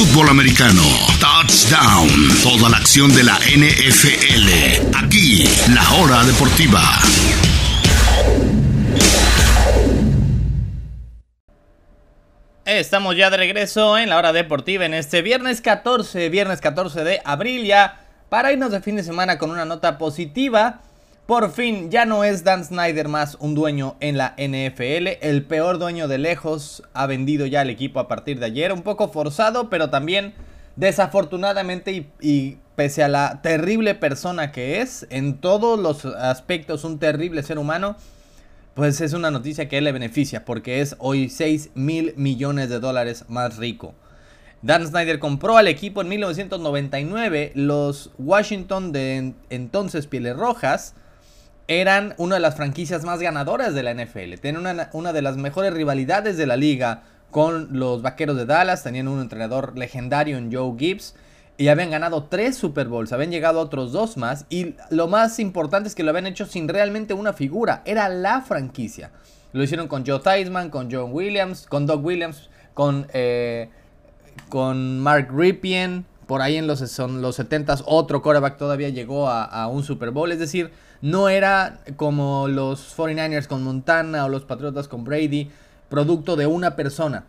fútbol americano. Touchdown. Toda la acción de la NFL. Aquí, la hora deportiva. Estamos ya de regreso en la hora deportiva en este viernes 14, viernes 14 de abril ya, para irnos de fin de semana con una nota positiva. Por fin ya no es Dan Snyder más un dueño en la NFL, el peor dueño de lejos ha vendido ya el equipo a partir de ayer, un poco forzado, pero también desafortunadamente y, pese a la terrible persona que es, en todos los aspectos un terrible ser humano, pues es una noticia que le beneficia porque es hoy 6 mil millones de dólares más rico. Dan Snyder compró al equipo en 1999. Los Washington de entonces Pieles Rojas eran una de las franquicias más ganadoras de la NFL. Tenían una, de las mejores rivalidades de la liga con los Vaqueros de Dallas. Tenían un entrenador legendario en Joe Gibbs y habían ganado tres Super Bowls, habían llegado otros dos más y lo más importante es que lo habían hecho sin realmente una figura, era la franquicia. Lo hicieron con Joe Theismann, con John Williams, con Doug Williams, con, eh, con Mark Ripien, por ahí en los, son los 70s otro quarterback todavía llegó a, un Super Bowl, es decir, no era como los 49ers con Montana o los Patriotas con Brady, producto de una persona.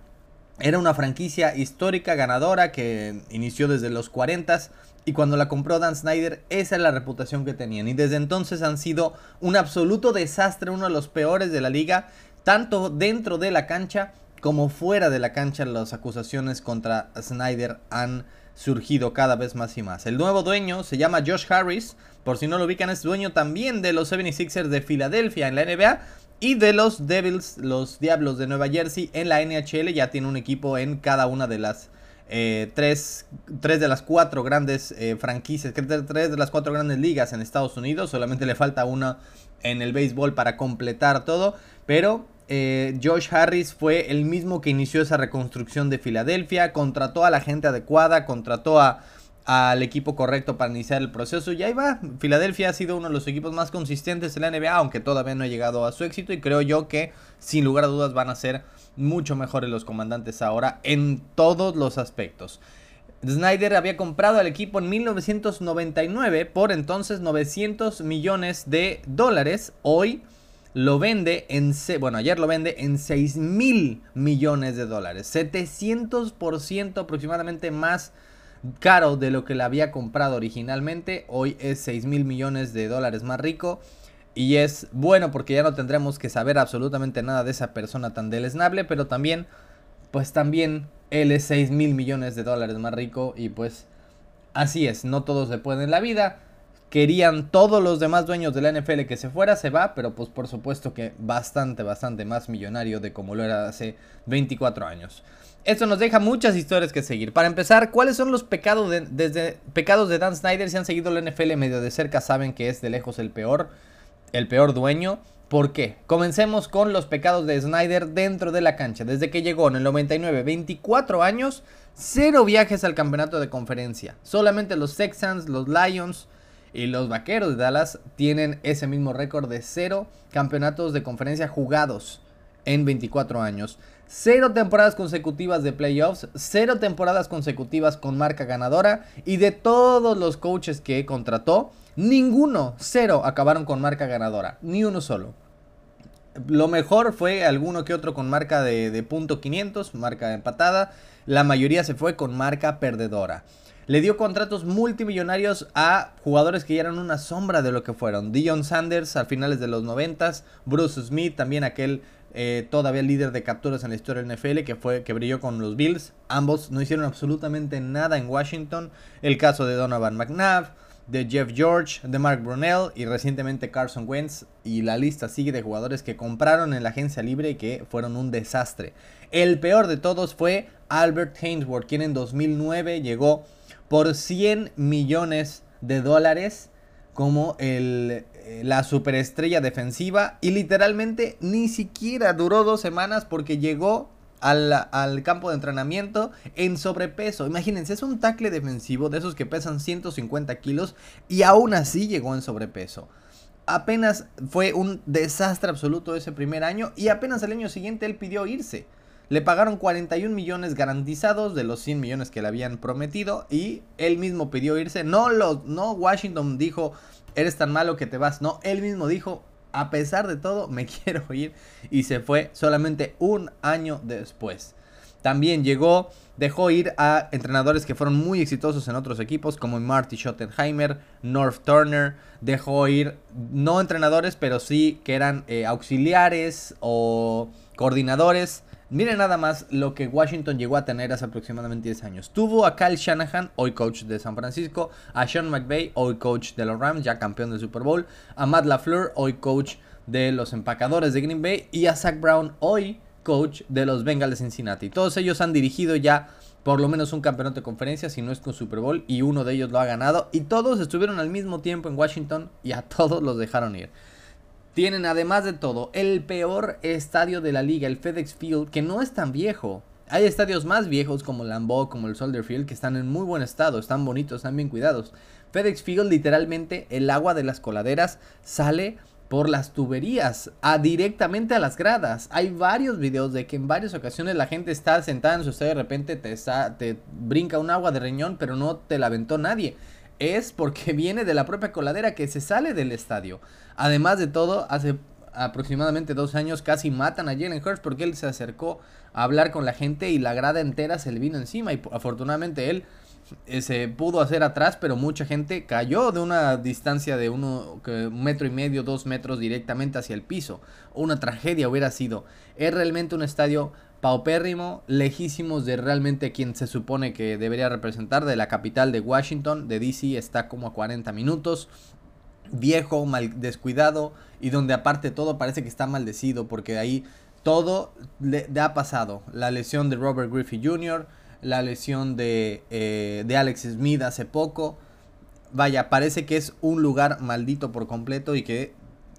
Era una franquicia histórica ganadora que inició desde los 40 y cuando la compró Dan Snyder esa es la reputación que tenían y desde entonces han sido un absoluto desastre, uno de los peores de la liga, tanto dentro de la cancha como fuera de la cancha las acusaciones contra Snyder han surgido cada vez más y más. El nuevo dueño se llama Josh Harris, por si no lo ubican es dueño también de los 76ers de Filadelfia en la NBA y de los Devils, los Diablos de Nueva Jersey en la NHL. Ya tiene un equipo en cada una de las eh, tres, tres, de las cuatro grandes eh, franquicias, tres de las cuatro grandes ligas en Estados Unidos. Solamente le falta una en el béisbol para completar todo. Pero eh, Josh Harris fue el mismo que inició esa reconstrucción de Filadelfia. Contrató a la gente adecuada, contrató al equipo correcto para iniciar el proceso. Y ahí va, Filadelfia ha sido uno de los equipos más consistentes en la NBA, aunque todavía no ha llegado a su éxito. Y creo yo que sin lugar a dudas van a ser mucho mejores los comandantes ahora en todos los aspectos. Snyder había comprado al equipo en 1999 por entonces 900 millones de dólares. Hoy lo vende en, bueno, ayer lo vende en 6 mil millones de dólares. 700% aproximadamente más caro de lo que la había comprado originalmente. Hoy es 6 mil millones de dólares más rico. Y es bueno porque ya no tendremos que saber absolutamente nada de esa persona tan deleznable. Pero también, pues también él es 6 mil millones de dólares más rico. Y pues así es, no todo se puede en la vida. Querían todos los demás dueños de la NFL que se fuera, se va, pero pues por supuesto que bastante, bastante más millonario de como lo era hace 24 años. Esto nos deja muchas historias que seguir. Para empezar, ¿cuáles son los pecados de, desde, pecados de Dan Snyder? Si han seguido la NFL medio de cerca, saben que es de lejos el peor, el peor dueño. ¿Por qué? Comencemos con los pecados de Snyder dentro de la cancha. Desde que llegó en el 99, 24 años, cero viajes al campeonato de conferencia. Solamente los Texans, los Lions y los Vaqueros de Dallas tienen ese mismo récord de cero campeonatos de conferencia jugados en 24 años. Cero temporadas consecutivas de playoffs, cero temporadas consecutivas con marca ganadora y de todos los coaches que contrató, ninguno, cero acabaron con marca ganadora, ni uno solo. Lo mejor fue alguno que otro con marca de, de punto .500, marca empatada, la mayoría se fue con marca perdedora. Le dio contratos multimillonarios a jugadores que ya eran una sombra de lo que fueron. Dion Sanders a finales de los 90, Bruce Smith, también aquel eh, todavía líder de capturas en la historia del NFL, que fue que brilló con los Bills. Ambos no hicieron absolutamente nada en Washington. El caso de Donovan McNabb, de Jeff George, de Mark Brunell y recientemente Carson Wentz. Y la lista sigue de jugadores que compraron en la agencia libre y que fueron un desastre. El peor de todos fue Albert Hainsworth, quien en 2009 llegó por 100 millones de dólares como el, eh, la superestrella defensiva y literalmente ni siquiera duró dos semanas porque llegó al, al, campo de entrenamiento en sobrepeso. Imagínense, es un tackle defensivo de esos que pesan 150 kilos y aún así llegó en sobrepeso. Apenas fue un desastre absoluto ese primer año y apenas el año siguiente él pidió irse. Le pagaron 41 millones garantizados de los 100 millones que le habían prometido y él mismo pidió irse. No, lo, no Washington dijo, eres tan malo que te vas. No, él mismo dijo, a pesar de todo, me quiero ir y se fue solamente un año después. También llegó, dejó ir a entrenadores que fueron muy exitosos en otros equipos, como Marty Schottenheimer, North Turner. Dejó ir, no entrenadores, pero sí que eran eh, auxiliares o coordinadores. Miren nada más lo que Washington llegó a tener hace aproximadamente 10 años. Tuvo a Kyle Shanahan, hoy coach de San Francisco, a Sean McVay, hoy coach de los Rams, ya campeón del Super Bowl, a Matt LaFleur, hoy coach de los empacadores de Green Bay, y a Zach Brown, hoy coach de los Bengals de Cincinnati. Todos ellos han dirigido ya por lo menos un campeonato de conferencia, si no es con Super Bowl, y uno de ellos lo ha ganado. Y todos estuvieron al mismo tiempo en Washington y a todos los dejaron ir. Tienen además de todo el peor estadio de la liga, el FedEx Field, que no es tan viejo. Hay estadios más viejos como el Lambeau, como el Soldier Field, que están en muy buen estado, están bonitos, están bien cuidados. FedEx Field, literalmente, el agua de las coladeras sale por las tuberías, a directamente a las gradas. Hay varios videos de que en varias ocasiones la gente está sentada en su estadio y de repente te, te brinca un agua de riñón, pero no te la aventó nadie. Es porque viene de la propia coladera que se sale del estadio. Además de todo, hace aproximadamente dos años casi matan a Jalen Hurts porque él se acercó a hablar con la gente y la grada entera se le vino encima y afortunadamente él se pudo hacer atrás, pero mucha gente cayó de una distancia de uno, un metro y medio, dos metros directamente hacia el piso. Una tragedia hubiera sido. Es realmente un estadio paupérrimo, lejísimos de realmente quien se supone que debería representar, de la capital de Washington, de DC, está como a 40 minutos. Viejo, mal descuidado y donde aparte todo parece que está maldecido porque ahí todo le ha pasado. La lesión de Robert Griffith Jr., la lesión de, eh, de Alex Smith hace poco. Vaya, parece que es un lugar maldito por completo y que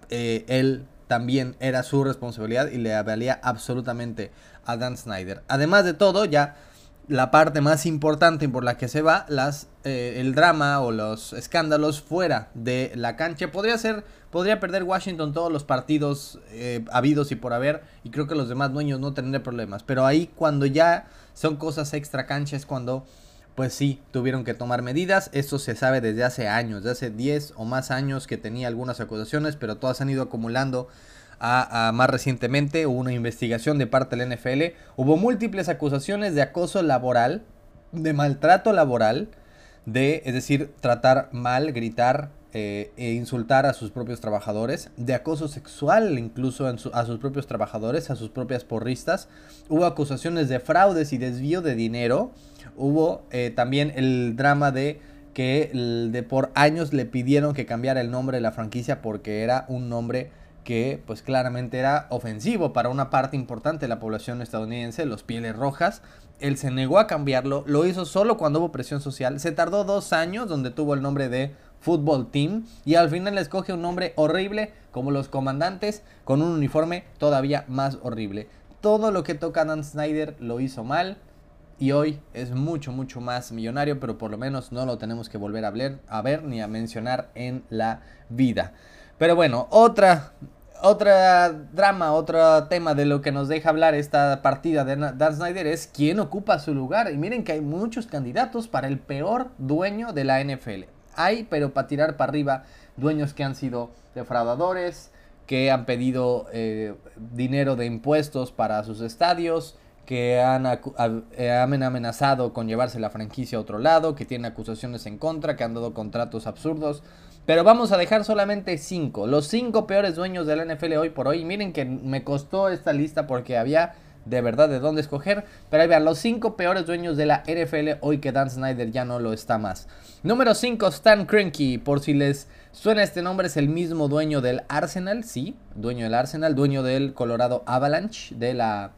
eh, él también era su responsabilidad y le valía absolutamente a Dan Snyder. Además de todo, ya la parte más importante por la que se va, las, eh, el drama o los escándalos fuera de la cancha. Podría ser, podría perder Washington todos los partidos habidos y por haber, y creo que los demás dueños no tendrían problemas. Pero ahí cuando ya son cosas extra cancha es cuando, pues sí, tuvieron que tomar medidas. Esto se sabe desde hace años, desde hace 10 o más años que tenía algunas acusaciones, pero todas han ido acumulando a, más recientemente hubo una investigación de parte del NFL. Hubo múltiples acusaciones de acoso laboral, de maltrato laboral, de, es decir, tratar mal, gritar eh, e insultar a sus propios trabajadores, de acoso sexual incluso a sus propios trabajadores, a sus propias porristas. Hubo acusaciones de fraudes y desvío de dinero. Hubo eh, también el drama de que de por años le pidieron que cambiara el nombre de la franquicia porque era un nombre que pues claramente era ofensivo para una parte importante de la población estadounidense, los pieles rojas. Él se negó a cambiarlo, lo hizo solo cuando hubo presión social. Se tardó dos años donde tuvo el nombre de Football Team y al final escoge un nombre horrible como los comandantes con un uniforme todavía más horrible. Todo lo que toca Dan Snyder lo hizo mal y hoy es mucho mucho más millonario, pero por lo menos no lo tenemos que volver a ver, a ver ni a mencionar en la vida. Pero bueno, otra, otra drama, otro tema de lo que nos deja hablar esta partida de Dan Snyder es quién ocupa su lugar. Y miren que hay muchos candidatos para el peor dueño de la NFL. Hay, pero para tirar para arriba, dueños que han sido defraudadores, que han pedido eh, dinero de impuestos para sus estadios, que han, eh, han, amenazado con llevarse la franquicia a otro lado, que tienen acusaciones en contra, que han dado contratos absurdos. Pero vamos a dejar solamente 5. Los 5 peores dueños de la NFL hoy por hoy. Miren que me costó esta lista porque había de verdad de dónde escoger. Pero ahí vean, los 5 peores dueños de la NFL hoy que Dan Snyder ya no lo está más. Número 5, Stan Kroenke. Por si les suena este nombre, es el mismo dueño del Arsenal. Sí, dueño del Arsenal, dueño del Colorado Avalanche de la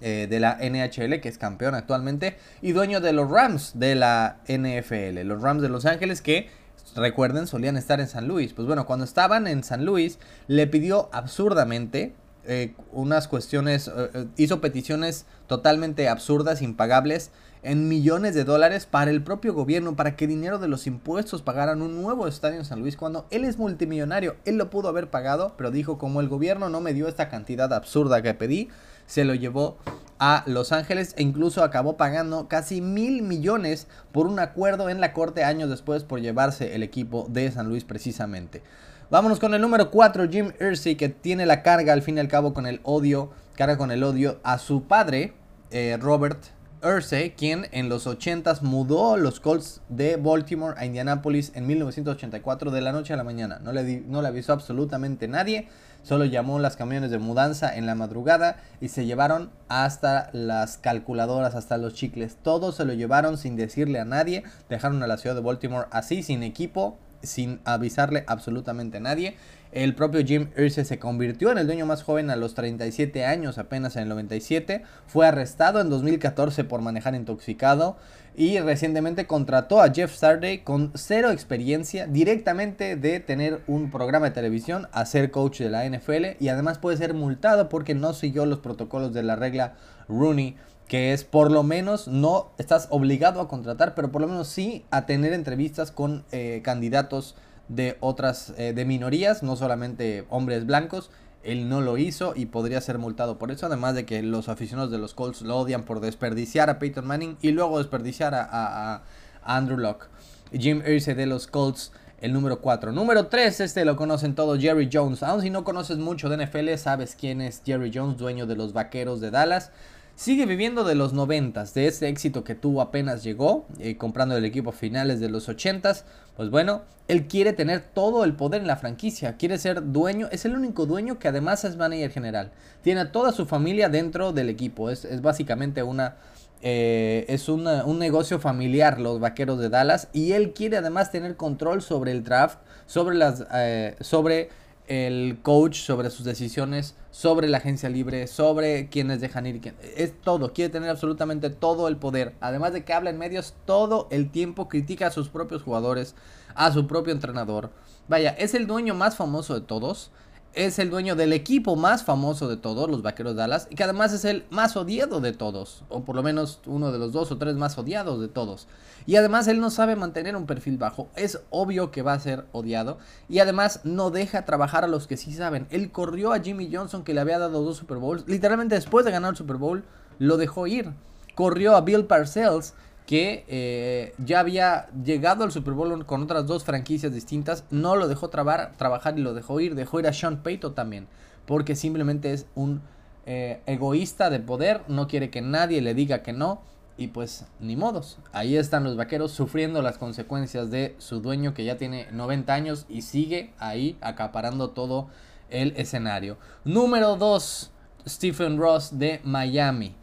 eh, de la NHL, que es campeón actualmente, y dueño de los Rams de la NFL, los Rams de Los Ángeles, que recuerden, solían estar en San Luis. Pues bueno, cuando estaban en San Luis, le pidió absurdamente eh, unas cuestiones, eh, eh, hizo peticiones totalmente absurdas, impagables, en millones de dólares para el propio gobierno, para que dinero de los impuestos pagaran un nuevo estadio en San Luis, cuando él es multimillonario, él lo pudo haber pagado, pero dijo, como el gobierno no me dio esta cantidad absurda que pedí, se lo llevó a Los Ángeles e incluso acabó pagando casi mil millones por un acuerdo en la corte años después por llevarse el equipo de San Luis precisamente. Vámonos con el número 4, Jim Irsay, que tiene la carga al fin y al cabo con el odio, carga con el odio a su padre, eh, Robert Irsay, quien en los 80s mudó los Colts de Baltimore a Indianapolis en 1984 de la noche a la mañana. No le, no le avisó absolutamente nadie Solo llamó las camiones de mudanza en la madrugada y se llevaron hasta las calculadoras, hasta los chicles. Todo se lo llevaron sin decirle a nadie. Dejaron a la ciudad de Baltimore así, sin equipo, sin avisarle absolutamente a nadie. El propio Jim Irsay se convirtió en el dueño más joven a los 37 años, apenas en el 97. Fue arrestado en 2014 por manejar intoxicado y recientemente contrató a Jeff Sarday con cero experiencia directamente de tener un programa de televisión a ser coach de la NFL y además puede ser multado porque no siguió los protocolos de la regla Rooney que es por lo menos no estás obligado a contratar, pero por lo menos sí a tener entrevistas con eh, candidatos de otras, eh, de minorías, no solamente hombres blancos. Él no lo hizo y podría ser multado por eso, además de que los aficionados de los Colts lo odian por desperdiciar a Peyton Manning y luego desperdiciar a, Andrew Locke. Jim Irsay de los Colts, el número 4. Número 3, este lo conocen todos, Jerry Jones. Aun si no conoces mucho de NFL, sabes quién es Jerry Jones, dueño de los Vaqueros de Dallas. Sigue viviendo de los 90, de ese éxito que tuvo apenas llegó, eh, comprando el equipo a finales de los 80. Pues bueno, él quiere tener todo el poder en la franquicia, quiere ser dueño, es el único dueño que además es manager general. Tiene a toda su familia dentro del equipo, es, básicamente una, eh, es un negocio familiar los vaqueros de Dallas y él quiere además tener control sobre el draft, sobre las, eh, sobre el coach sobre sus decisiones, sobre la agencia libre, sobre quienes dejan ir. Es todo, quiere tener absolutamente todo el poder. Además de que habla en medios todo el tiempo, critica a sus propios jugadores, a su propio entrenador. Vaya, es el dueño más famoso de todos es el dueño del equipo más famoso de todos, los Vaqueros Dallas, y que además es el más odiado de todos, o por lo menos uno de los dos o tres más odiados de todos. Y además él no sabe mantener un perfil bajo, es obvio que va a ser odiado, y además no deja trabajar a los que sí saben. Él corrió a Jimmy Johnson que le había dado dos Super Bowls, literalmente después de ganar el Super Bowl, lo dejó ir. Corrió a Bill Parcells que eh, ya había llegado al Super Bowl con otras dos franquicias distintas, no lo dejó trabajar y lo dejó ir, dejó ir a Sean Payton también, porque simplemente es un eh, egoísta de poder, no quiere que nadie le diga que no, y pues ni modos, ahí están los vaqueros sufriendo las consecuencias de su dueño que ya tiene 90 años y sigue ahí acaparando todo el escenario. Número 2, Stephen Ross de Miami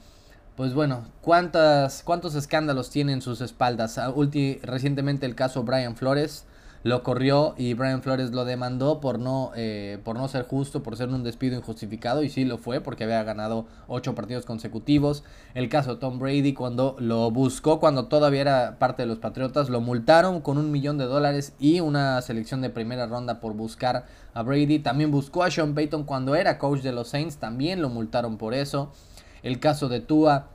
pues bueno, ¿cuántas, ¿cuántos escándalos tiene en sus espaldas? Ah, recientemente el caso Brian Flores lo corrió y Brian Flores lo demandó por no, eh, por no ser justo, por ser un despido injustificado y sí lo fue porque había ganado ocho partidos consecutivos. El caso Tom Brady cuando lo buscó, cuando todavía era parte de los Patriotas, lo multaron con un millón de dólares y una selección de primera ronda por buscar a Brady. También buscó a Sean Payton cuando era coach de los Saints, también lo multaron por eso. El caso de Tua,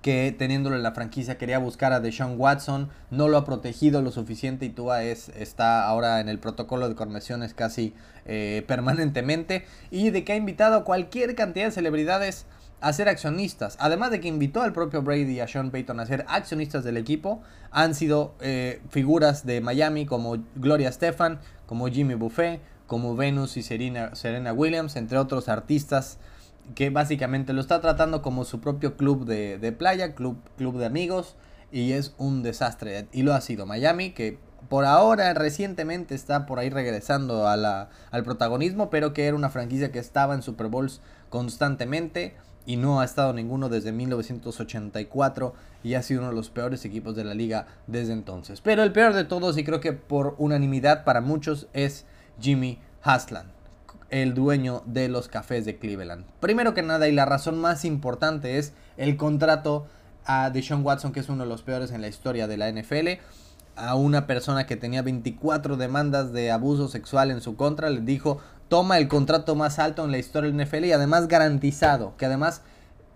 que teniéndole la franquicia quería buscar a Deshaun Watson, no lo ha protegido lo suficiente y Tua es, está ahora en el protocolo de conversiones casi eh, permanentemente. Y de que ha invitado a cualquier cantidad de celebridades a ser accionistas. Además de que invitó al propio Brady y a Sean Payton a ser accionistas del equipo, han sido eh, figuras de Miami como Gloria Stefan, como Jimmy Buffet, como Venus y Serena Williams, entre otros artistas que básicamente lo está tratando como su propio club de, playa, club, club de amigos, y es un desastre. Y lo ha sido Miami, que por ahora recientemente está por ahí regresando a la, al protagonismo, pero que era una franquicia que estaba en Super Bowls constantemente y no ha estado ninguno desde 1984 y ha sido uno de los peores equipos de la liga desde entonces. Pero el peor de todos y creo que por unanimidad para muchos es Jimmy Hasland el dueño de los cafés de Cleveland. Primero que nada y la razón más importante es el contrato a Deshaun Watson, que es uno de los peores en la historia de la NFL. A una persona que tenía 24 demandas de abuso sexual en su contra, le dijo, toma el contrato más alto en la historia de la NFL y además garantizado, que además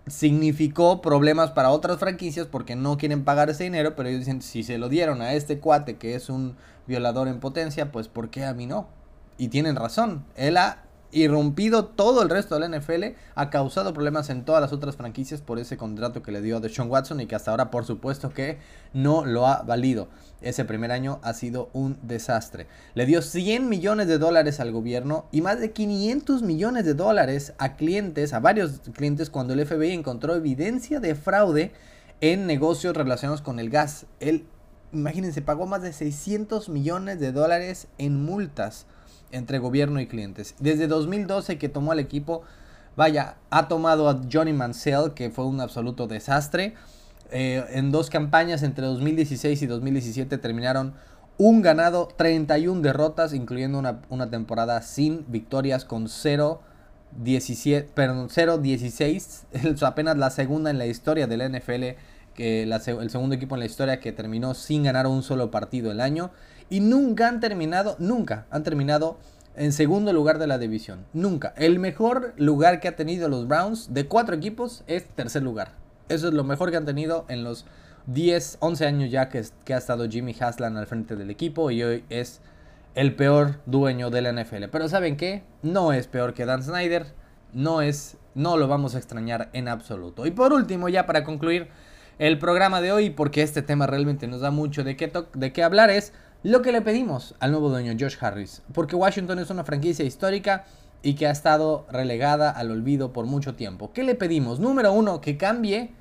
significó problemas para otras franquicias porque no quieren pagar ese dinero, pero ellos dicen, si se lo dieron a este cuate que es un violador en potencia, pues ¿por qué a mí no? Y tienen razón, él ha irrumpido todo el resto de la NFL, ha causado problemas en todas las otras franquicias por ese contrato que le dio a Deshaun Watson y que hasta ahora por supuesto que no lo ha valido. Ese primer año ha sido un desastre. Le dio 100 millones de dólares al gobierno y más de 500 millones de dólares a clientes, a varios clientes cuando el FBI encontró evidencia de fraude en negocios relacionados con el gas. Él, imagínense, pagó más de 600 millones de dólares en multas entre gobierno y clientes. Desde 2012 que tomó al equipo, vaya, ha tomado a Johnny Mansell, que fue un absoluto desastre. Eh, en dos campañas entre 2016 y 2017 terminaron un ganado, 31 derrotas, incluyendo una, una temporada sin victorias con 0 17, perdón, 0-16, apenas la segunda en la historia de la NFL, que el segundo equipo en la historia que terminó sin ganar un solo partido el año. Y nunca han terminado, nunca han terminado en segundo lugar de la división. Nunca. El mejor lugar que ha tenido los Browns de cuatro equipos es tercer lugar. Eso es lo mejor que han tenido en los 10, 11 años ya que, que ha estado Jimmy Haslan al frente del equipo y hoy es el peor dueño de la NFL. Pero ¿saben qué? No es peor que Dan Snyder. No es, no lo vamos a extrañar en absoluto. Y por último, ya para concluir el programa de hoy, porque este tema realmente nos da mucho de qué, de qué hablar, es lo que le pedimos al nuevo dueño Josh Harris. Porque Washington es una franquicia histórica y que ha estado relegada al olvido por mucho tiempo. ¿Qué le pedimos? Número uno, que cambie.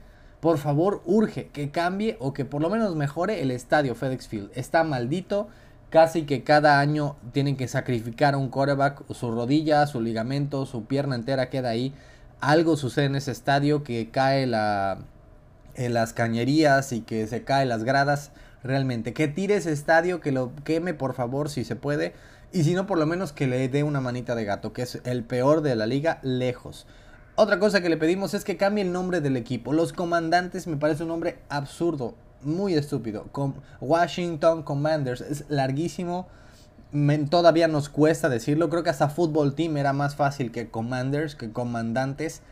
Por favor, urge que cambie o que por lo menos mejore el estadio FedEx Field. Está maldito casi que cada año tienen que sacrificar a un quarterback, su rodilla, su ligamento, su pierna entera queda ahí. Algo sucede en ese estadio que cae la, en las cañerías y que se caen las gradas. Realmente, que tire ese estadio, que lo queme por favor si se puede. Y si no, por lo menos que le dé una manita de gato, que es el peor de la liga, lejos. Otra cosa que le pedimos es que cambie el nombre del equipo. Los comandantes me parece un nombre absurdo muy estúpido. Con Washington Commanders es larguísimo. todavía nos cuesta decirlo. Creo que hasta Football Team era más fácil que Commanders, que Comandantes.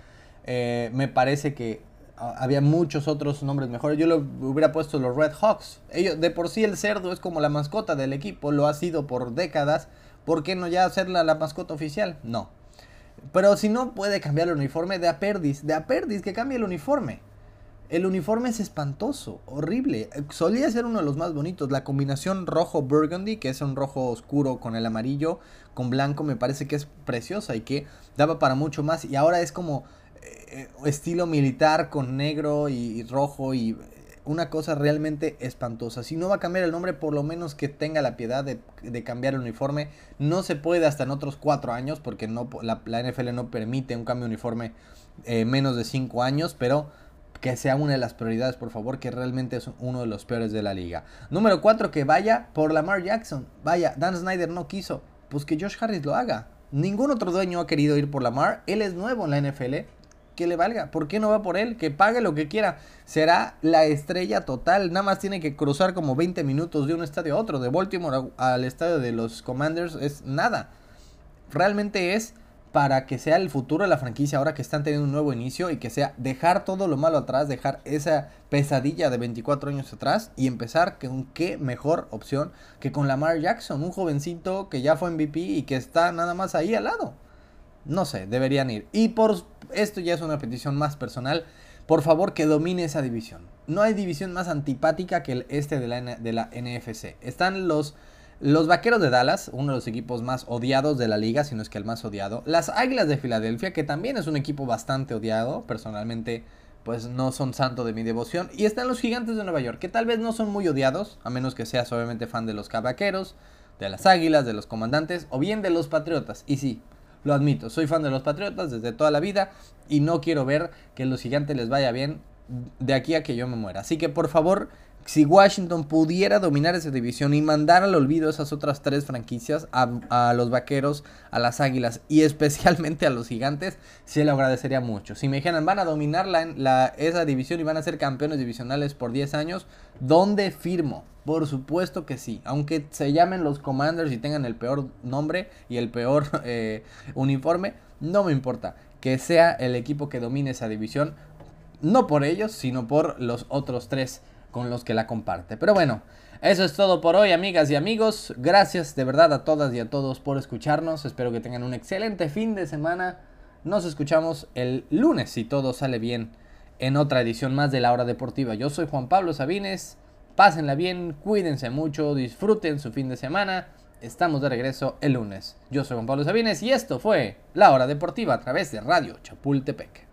Eh, me parece que había muchos otros nombres mejores. Yo lo hubiera puesto los Red Hawks. Ellos, de por sí el cerdo es como la mascota del equipo. Lo ha sido por décadas. ¿Por qué no ya hacerla la mascota oficial? No. Pero si no puede cambiar el uniforme de Aperdis, de Aperdis que cambie el uniforme. El uniforme es espantoso, horrible. Solía ser uno de los más bonitos. La combinación rojo-burgundy, que es un rojo oscuro con el amarillo, con blanco, me parece que es preciosa y que daba para mucho más. Y ahora es como eh, estilo militar con negro y, rojo y una cosa realmente espantosa. Si no va a cambiar el nombre, por lo menos que tenga la piedad de, cambiar el uniforme. No se puede hasta en otros cuatro años, porque no, la, NFL no permite un cambio de uniforme eh, menos de cinco años, pero que sea una de las prioridades, por favor, que realmente es uno de los peores de la liga. Número 4, que vaya por Lamar Jackson. Vaya, Dan Snyder no quiso. Pues que Josh Harris lo haga. Ningún otro dueño ha querido ir por Lamar. Él es nuevo en la NFL. Que le valga. ¿Por qué no va por él? Que pague lo que quiera. Será la estrella total. Nada más tiene que cruzar como 20 minutos de un estadio a otro. De Baltimore al estadio de los Commanders es nada. Realmente es para que sea el futuro de la franquicia ahora que están teniendo un nuevo inicio y que sea dejar todo lo malo atrás, dejar esa pesadilla de 24 años atrás y empezar con qué mejor opción que con Lamar Jackson, un jovencito que ya fue MVP y que está nada más ahí al lado. No sé, deberían ir. Y por esto ya es una petición más personal. Por favor, que domine esa división. No hay división más antipática que el este de la, NFC. Están los los Vaqueros de Dallas, uno de los equipos más odiados de la liga, si no es que el más odiado. Las Águilas de Filadelfia, que también es un equipo bastante odiado. Personalmente, pues no son santo de mi devoción. Y están los Gigantes de Nueva York, que tal vez no son muy odiados, a menos que seas obviamente fan de los Vaqueros, de las Águilas, de los Comandantes, o bien de los Patriotas. Y sí, lo admito, soy fan de los Patriotas desde toda la vida y no quiero ver que los Gigantes les vaya bien de aquí a que yo me muera. Así que por favor si Washington pudiera dominar esa división y mandar al olvido esas otras tres franquicias, a, los vaqueros, a las águilas y especialmente a los gigantes, se lo agradecería mucho. Si me dijeran, van a dominar la, esa división y van a ser campeones divisionales por 10 años, ¿dónde firmo? Por supuesto que sí. Aunque se llamen los Commanders y tengan el peor nombre y el peor eh, uniforme, no me importa. Que sea el equipo que domine esa división. No por ellos, sino por los otros tres con los que la comparte. Pero bueno, eso es todo por hoy, amigas y amigos. Gracias de verdad a todas y a todos por escucharnos. Espero que tengan un excelente fin de semana. Nos escuchamos el lunes si todo sale bien en otra edición más de la hora deportiva. Yo soy Juan Pablo Sabines. Pásenla bien, cuídense mucho, disfruten su fin de semana. Estamos de regreso el lunes. Yo soy Juan Pablo Sabines y esto fue La Hora Deportiva a través de Radio Chapultepec.